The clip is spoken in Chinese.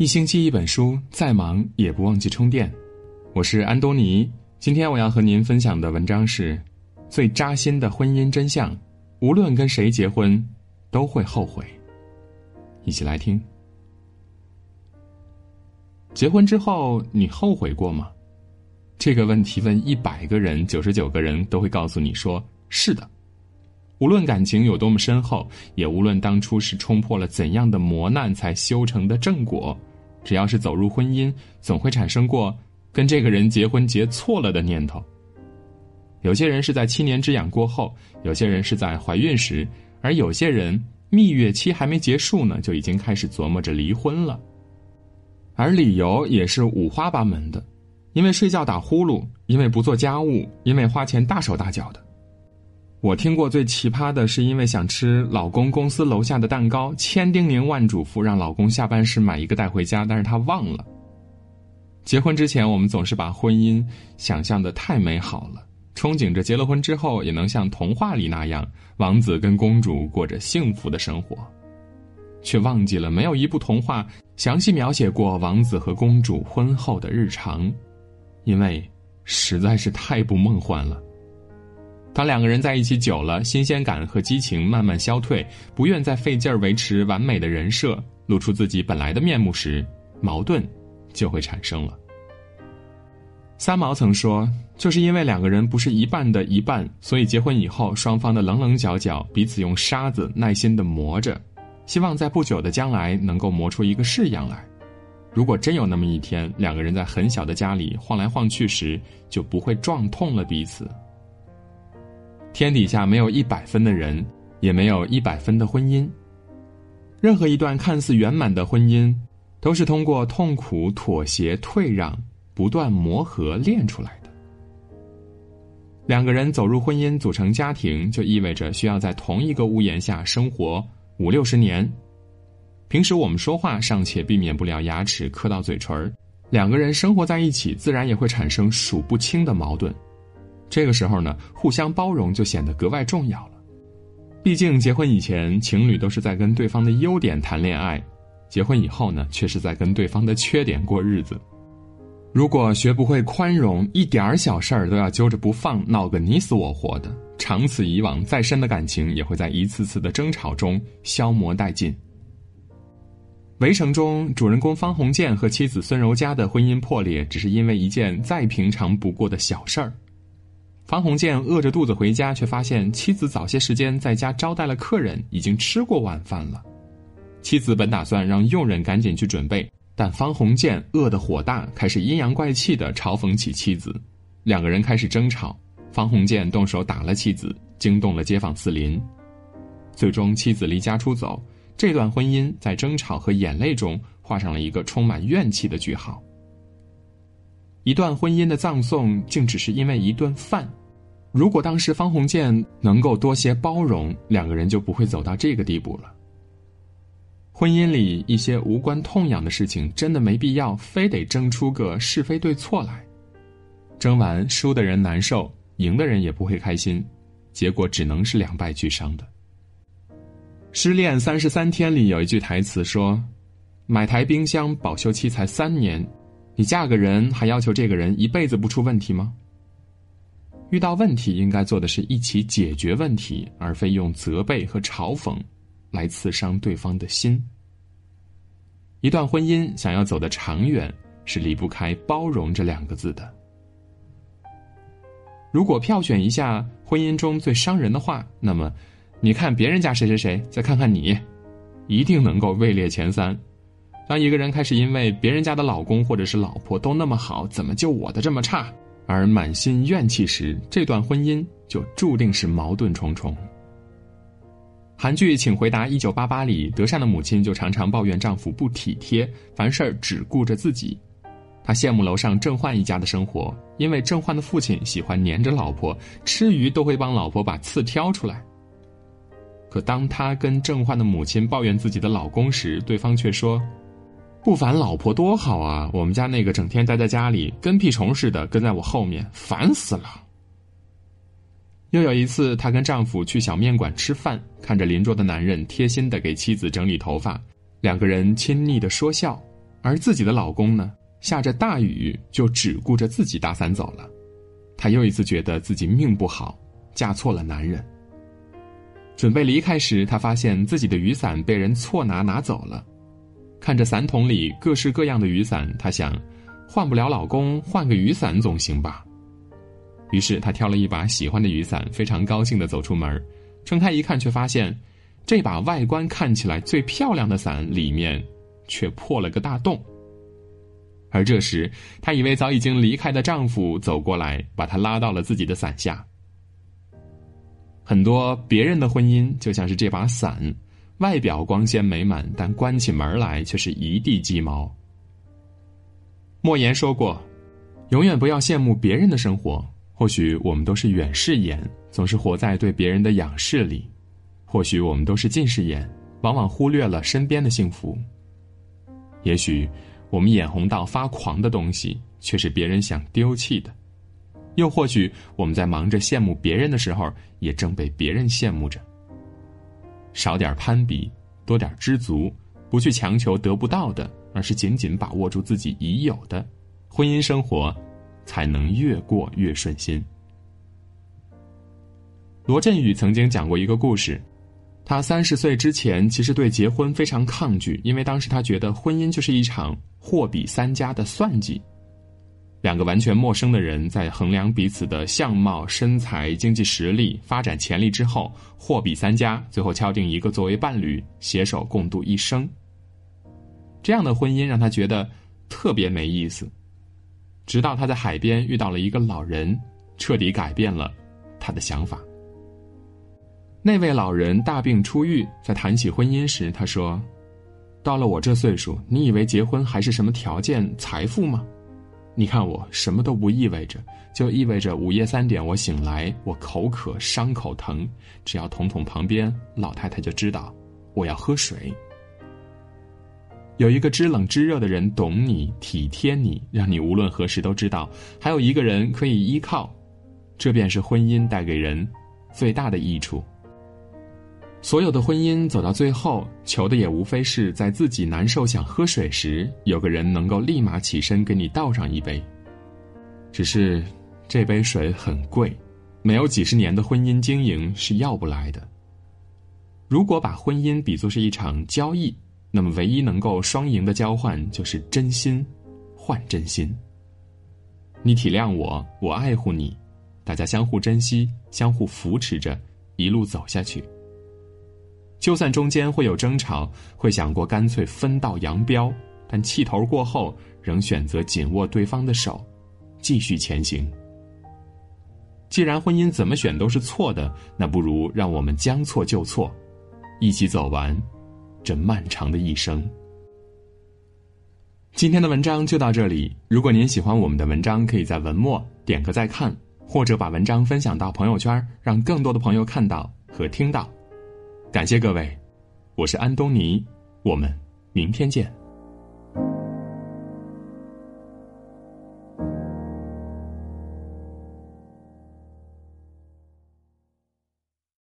一星期一本书，再忙也不忘记充电。我是安东尼，今天我要和您分享的文章是：最扎心的婚姻真相，无论跟谁结婚，都会后悔。一起来听。结婚之后，你后悔过吗？这个问题问一百个人，九十九个人都会告诉你说是的。无论感情有多么深厚，也无论当初是冲破了怎样的磨难才修成的正果。只要是走入婚姻，总会产生过跟这个人结婚结错了的念头。有些人是在七年之痒过后，有些人是在怀孕时，而有些人蜜月期还没结束呢，就已经开始琢磨着离婚了。而理由也是五花八门的，因为睡觉打呼噜，因为不做家务，因为花钱大手大脚的。我听过最奇葩的是，因为想吃老公公司楼下的蛋糕，千叮咛万嘱咐让老公下班时买一个带回家，但是他忘了。结婚之前，我们总是把婚姻想象的太美好了，憧憬着结了婚之后也能像童话里那样，王子跟公主过着幸福的生活，却忘记了没有一部童话详细描写过王子和公主婚后的日常，因为实在是太不梦幻了。当两个人在一起久了，新鲜感和激情慢慢消退，不愿再费劲儿维持完美的人设，露出自己本来的面目时，矛盾就会产生了。三毛曾说：“就是因为两个人不是一半的一半，所以结婚以后，双方的棱棱角角，彼此用沙子耐心的磨着，希望在不久的将来能够磨出一个式样来。如果真有那么一天，两个人在很小的家里晃来晃去时，就不会撞痛了彼此。”天底下没有一百分的人，也没有一百分的婚姻。任何一段看似圆满的婚姻，都是通过痛苦、妥协、退让、不断磨合练出来的。两个人走入婚姻、组成家庭，就意味着需要在同一个屋檐下生活五六十年。平时我们说话尚且避免不了牙齿磕到嘴唇两个人生活在一起，自然也会产生数不清的矛盾。这个时候呢，互相包容就显得格外重要了。毕竟结婚以前，情侣都是在跟对方的优点谈恋爱；结婚以后呢，却是在跟对方的缺点过日子。如果学不会宽容，一点小事儿都要揪着不放，闹个你死我活的，长此以往，再深的感情也会在一次次的争吵中消磨殆尽。《围城》中，主人公方鸿渐和妻子孙柔嘉的婚姻破裂，只是因为一件再平常不过的小事儿。方鸿渐饿着肚子回家，却发现妻子早些时间在家招待了客人，已经吃过晚饭了。妻子本打算让佣人赶紧去准备，但方鸿渐饿得火大，开始阴阳怪气的嘲讽起妻子。两个人开始争吵，方鸿渐动手打了妻子，惊动了街坊四邻。最终，妻子离家出走。这段婚姻在争吵和眼泪中画上了一个充满怨气的句号。一段婚姻的葬送，竟只是因为一顿饭。如果当时方鸿渐能够多些包容，两个人就不会走到这个地步了。婚姻里一些无关痛痒的事情，真的没必要非得争出个是非对错来。争完，输的人难受，赢的人也不会开心，结果只能是两败俱伤的。《失恋三十三天》里有一句台词说：“买台冰箱保修期才三年，你嫁个人还要求这个人一辈子不出问题吗？”遇到问题，应该做的是一起解决问题，而非用责备和嘲讽来刺伤对方的心。一段婚姻想要走得长远，是离不开包容这两个字的。如果票选一下婚姻中最伤人的话，那么，你看别人家谁谁谁，再看看你，一定能够位列前三。当一个人开始因为别人家的老公或者是老婆都那么好，怎么就我的这么差？而满心怨气时，这段婚姻就注定是矛盾重重。韩剧《请回答一九八八》里，德善的母亲就常常抱怨丈夫不体贴，凡事只顾着自己。她羡慕楼上郑焕一家的生活，因为郑焕的父亲喜欢黏着老婆，吃鱼都会帮老婆把刺挑出来。可当他跟郑焕的母亲抱怨自己的老公时，对方却说。不烦老婆多好啊！我们家那个整天待在家里，跟屁虫似的跟在我后面，烦死了。又有一次，她跟丈夫去小面馆吃饭，看着邻桌的男人贴心的给妻子整理头发，两个人亲昵的说笑。而自己的老公呢，下着大雨就只顾着自己打伞走了。她又一次觉得自己命不好，嫁错了男人。准备离开时，她发现自己的雨伞被人错拿拿走了。看着伞桶里各式各样的雨伞，她想，换不了老公，换个雨伞总行吧。于是她挑了一把喜欢的雨伞，非常高兴的走出门。撑开一看，却发现，这把外观看起来最漂亮的伞里面，却破了个大洞。而这时，她以为早已经离开的丈夫走过来，把她拉到了自己的伞下。很多别人的婚姻就像是这把伞，外表光鲜美满，但关起门来却是一地鸡毛。莫言说过：“永远不要羡慕别人的生活，或许我们都是远视眼，总是活在对别人的仰视里；或许我们都是近视眼，往往忽略了身边的幸福。也许我们眼红到发狂的东西，却是别人想丢弃的。”又或许我们在忙着羡慕别人的时候，也正被别人羡慕着。少点攀比，多点知足，不去强求得不到的，而是紧紧把握住自己已有的，婚姻生活才能越过越顺心。罗振宇曾经讲过一个故事，他三十岁之前其实对结婚非常抗拒，因为当时他觉得婚姻就是一场货比三家的算计。两个完全陌生的人在衡量彼此的相貌、身材、经济实力、发展潜力之后，货比三家，最后敲定一个作为伴侣，携手共度一生。这样的婚姻让他觉得特别没意思。直到他在海边遇到了一个老人，彻底改变了他的想法。那位老人大病初愈，在谈起婚姻时，他说：“到了我这岁数，你以为结婚还是什么条件、财富吗？”你看我什么都不意味着，就意味着午夜三点我醒来，我口渴，伤口疼，只要捅捅旁边老太太就知道我要喝水。有一个知冷知热的人懂你、体贴你，让你无论何时都知道还有一个人可以依靠，这便是婚姻带给人最大的益处。所有的婚姻走到最后，求的也无非是在自己难受想喝水时，有个人能够立马起身给你倒上一杯。只是，这杯水很贵，没有几十年的婚姻经营是要不来的。如果把婚姻比作是一场交易，那么唯一能够双赢的交换就是真心换真心。你体谅我，我爱护你，大家相互珍惜，相互扶持着，一路走下去。就算中间会有争吵，会想过干脆分道扬镳，但气头过后，仍选择紧握对方的手，继续前行。既然婚姻怎么选都是错的，那不如让我们将错就错，一起走完这漫长的一生。今天的文章就到这里。如果您喜欢我们的文章，可以在文末点个再看，或者把文章分享到朋友圈，让更多的朋友看到和听到。感谢各位，我是安东尼，我们明天见。